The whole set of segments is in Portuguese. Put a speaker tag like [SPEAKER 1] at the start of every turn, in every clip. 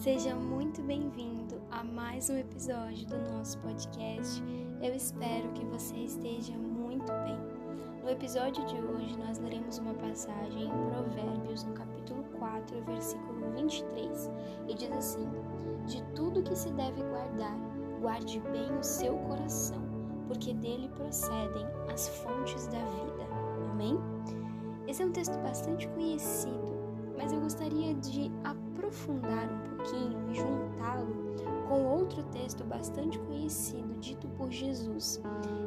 [SPEAKER 1] Seja muito bem-vindo a mais um episódio do nosso podcast. Eu espero que você esteja muito bem. No episódio de hoje, nós leremos uma passagem em Provérbios, no capítulo 4, versículo 23, e diz assim: De tudo que se deve guardar, guarde bem o seu coração, porque dele procedem as fontes da vida. Amém? Esse é um texto bastante conhecido, gostaria de aprofundar um pouquinho e juntá-lo com outro texto bastante conhecido dito por Jesus,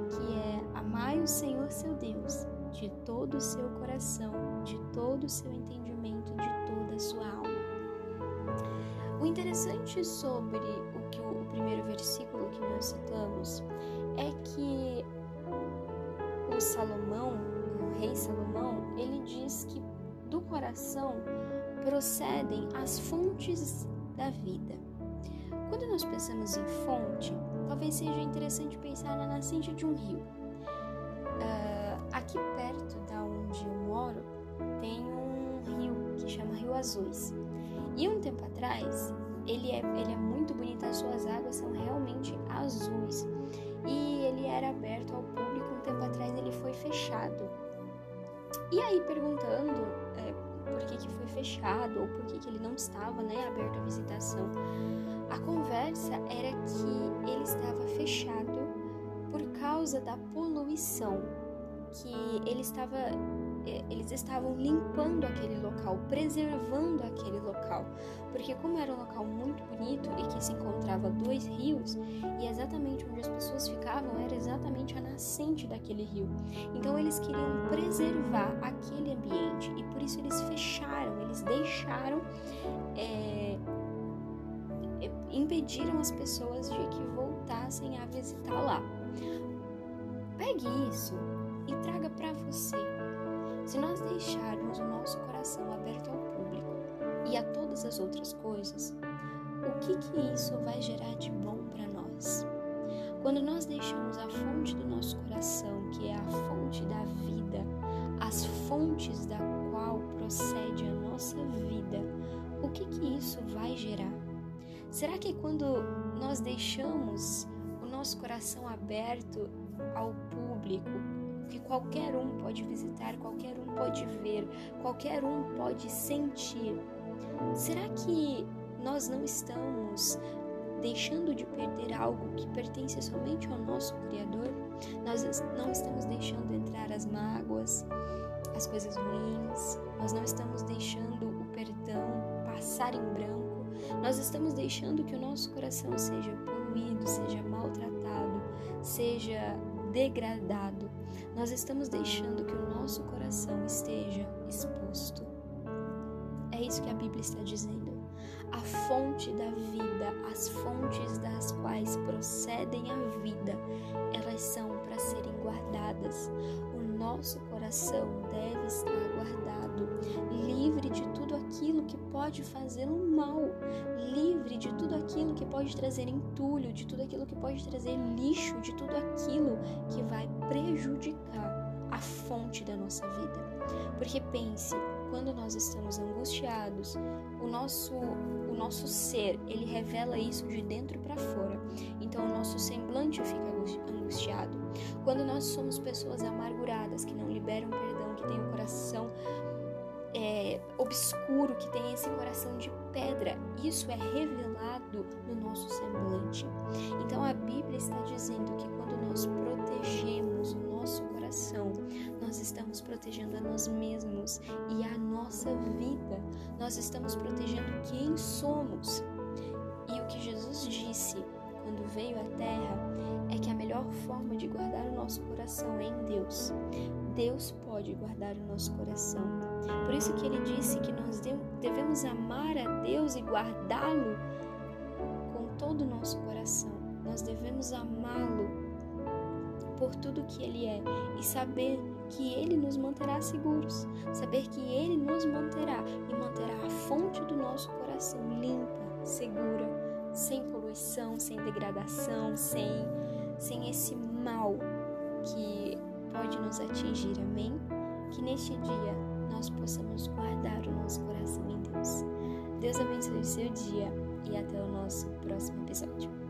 [SPEAKER 1] que é Amai o Senhor seu Deus de todo o seu coração, de todo o seu entendimento, de toda a sua alma. O interessante sobre o que o primeiro versículo que nós citamos é que o Salomão, o rei Salomão, ele diz que do coração procedem as fontes da vida. Quando nós pensamos em fonte, talvez seja interessante pensar na nascente de um rio. Uh, aqui perto da onde eu moro tem um rio que chama Rio Azuis. E um tempo atrás ele é, ele é muito bonito, as suas águas são realmente azuis. E ele era aberto ao público, um tempo atrás ele foi fechado. E aí perguntando é, por que, que foi fechado ou por que, que ele não estava né, aberto à visitação. A conversa era que ele estava fechado por causa da poluição, que ele estava é, eles estavam limpando aquele local, preservando aquele local, porque como era um local muito bonito e que se encontrava dois rios e exatamente onde as pessoas ficavam era exatamente a nascente daquele rio. Então eles queriam preservar aquele ambiente e por isso eles fecharam, eles deixaram, é, impediram as pessoas de que voltassem a visitar lá. Pegue isso e traga para você se nós deixarmos o nosso coração aberto ao todas as outras coisas, o que que isso vai gerar de bom para nós? Quando nós deixamos a fonte do nosso coração, que é a fonte da vida, as fontes da qual procede a nossa vida, o que que isso vai gerar? Será que quando nós deixamos o nosso coração aberto ao público, que qualquer um pode visitar, qualquer um pode ver, qualquer um pode sentir. Será que nós não estamos deixando de perder algo que pertence somente ao nosso Criador? Nós não estamos deixando entrar as mágoas, as coisas ruins, nós não estamos deixando o perdão passar em branco, nós estamos deixando que o nosso coração seja poluído, seja maltratado, seja degradado, nós estamos deixando que o nosso coração esteja exposto. É isso que a Bíblia está dizendo. A fonte da vida, as fontes das quais procedem a vida, elas são para serem guardadas. O nosso coração deve estar guardado, livre de tudo aquilo que pode fazê-lo mal, livre de tudo aquilo que pode trazer entulho, de tudo aquilo que pode trazer lixo, de tudo aquilo que vai prejudicar a fonte da nossa vida. Porque pense, quando nós estamos angustiados, o nosso o nosso ser, ele revela isso de dentro para fora. Então o nosso semblante fica angustiado. Quando nós somos pessoas amarguradas, que não liberam perdão, que têm o coração é, obscuro, que tem esse coração de pedra, isso é revelado no nosso semblante. Então a Bíblia está dizendo que quando nós protegemos o nosso coração, nós estamos protegendo a nós mesmos e a nossa vida, nós estamos protegendo quem somos. E o que Jesus disse quando veio à Terra é que a melhor forma de guardar o nosso coração é em Deus. Deus pode guardar o nosso coração. Por isso que ele disse que nós devemos amar a Deus e guardá-lo com todo o nosso coração. Nós devemos amá-lo por tudo que ele é e saber que ele nos manterá seguros, saber que ele nos manterá e manterá a fonte do nosso coração limpa, segura, sem poluição, sem degradação, sem sem esse mal que pode nos atingir. Amém? Que neste dia nós possamos guardar o nosso coração em Deus. Deus abençoe o seu dia e até o nosso próximo episódio.